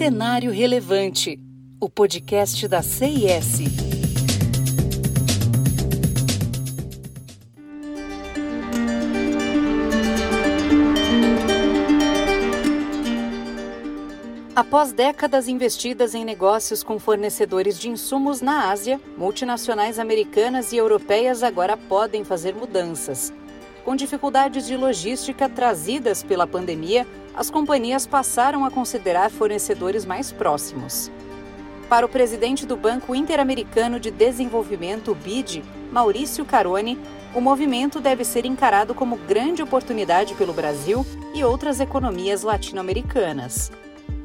Cenário Relevante, o podcast da CIS. Após décadas investidas em negócios com fornecedores de insumos na Ásia, multinacionais americanas e europeias agora podem fazer mudanças. Com dificuldades de logística trazidas pela pandemia, as companhias passaram a considerar fornecedores mais próximos. Para o presidente do Banco Interamericano de Desenvolvimento, BID, Maurício Caroni, o movimento deve ser encarado como grande oportunidade pelo Brasil e outras economias latino-americanas.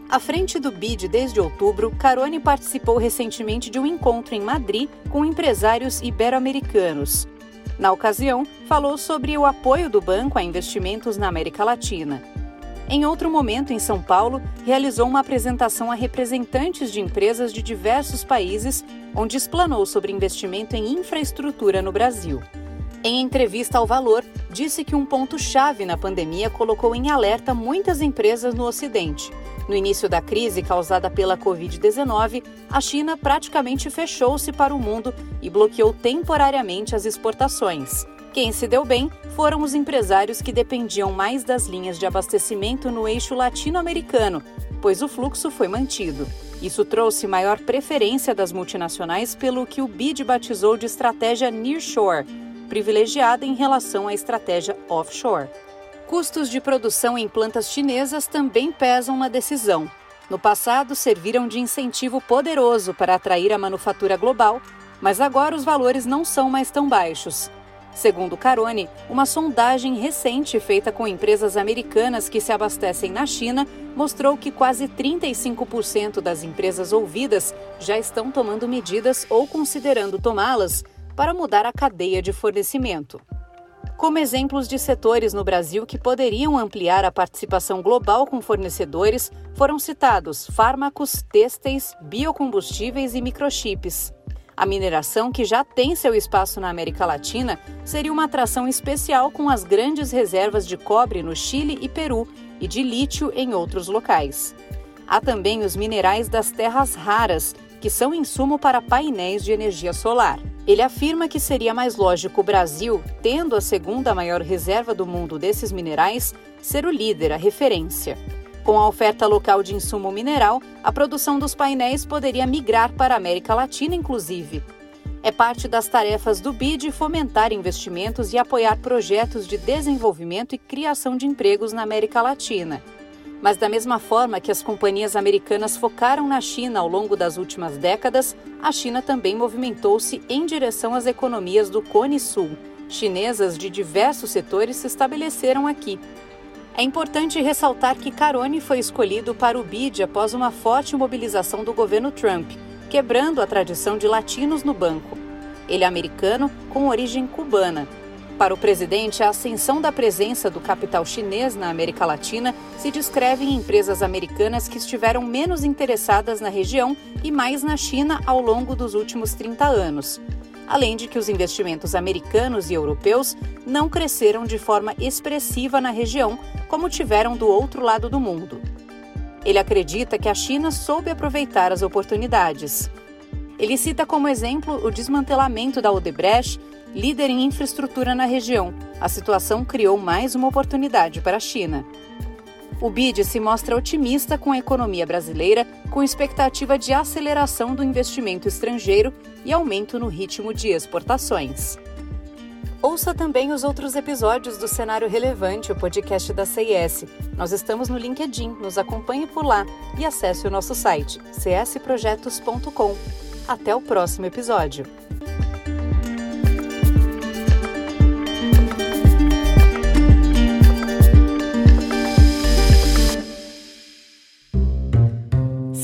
À frente do BID desde outubro, Caroni participou recentemente de um encontro em Madrid com empresários ibero-americanos. Na ocasião, falou sobre o apoio do banco a investimentos na América Latina. Em outro momento, em São Paulo, realizou uma apresentação a representantes de empresas de diversos países, onde explanou sobre investimento em infraestrutura no Brasil. Em entrevista ao Valor, disse que um ponto-chave na pandemia colocou em alerta muitas empresas no Ocidente. No início da crise causada pela Covid-19, a China praticamente fechou-se para o mundo e bloqueou temporariamente as exportações. Quem se deu bem foram os empresários que dependiam mais das linhas de abastecimento no eixo latino-americano, pois o fluxo foi mantido. Isso trouxe maior preferência das multinacionais pelo que o BID batizou de estratégia nearshore, privilegiada em relação à estratégia offshore. Custos de produção em plantas chinesas também pesam na decisão. No passado, serviram de incentivo poderoso para atrair a manufatura global, mas agora os valores não são mais tão baixos. Segundo Carone, uma sondagem recente feita com empresas americanas que se abastecem na China mostrou que quase 35% das empresas ouvidas já estão tomando medidas ou considerando tomá-las para mudar a cadeia de fornecimento. Como exemplos de setores no Brasil que poderiam ampliar a participação global com fornecedores, foram citados fármacos, têxteis, biocombustíveis e microchips. A mineração, que já tem seu espaço na América Latina, seria uma atração especial com as grandes reservas de cobre no Chile e Peru e de lítio em outros locais. Há também os minerais das terras raras, que são insumo para painéis de energia solar. Ele afirma que seria mais lógico o Brasil, tendo a segunda maior reserva do mundo desses minerais, ser o líder, a referência. Com a oferta local de insumo mineral, a produção dos painéis poderia migrar para a América Latina, inclusive. É parte das tarefas do BID fomentar investimentos e apoiar projetos de desenvolvimento e criação de empregos na América Latina. Mas, da mesma forma que as companhias americanas focaram na China ao longo das últimas décadas, a China também movimentou-se em direção às economias do Cone Sul. Chinesas de diversos setores se estabeleceram aqui, é importante ressaltar que Carone foi escolhido para o BID após uma forte mobilização do governo Trump, quebrando a tradição de latinos no banco. Ele é americano com origem cubana. Para o presidente, a ascensão da presença do capital chinês na América Latina se descreve em empresas americanas que estiveram menos interessadas na região e mais na China ao longo dos últimos 30 anos além de que os investimentos americanos e europeus não cresceram de forma expressiva na região, como tiveram do outro lado do mundo. Ele acredita que a China soube aproveitar as oportunidades. Ele cita como exemplo o desmantelamento da Odebrecht, líder em infraestrutura na região. A situação criou mais uma oportunidade para a China. O BID se mostra otimista com a economia brasileira, com expectativa de aceleração do investimento estrangeiro e aumento no ritmo de exportações. Ouça também os outros episódios do Cenário Relevante, o podcast da CIS. Nós estamos no LinkedIn, nos acompanhe por lá e acesse o nosso site csprojetos.com. Até o próximo episódio.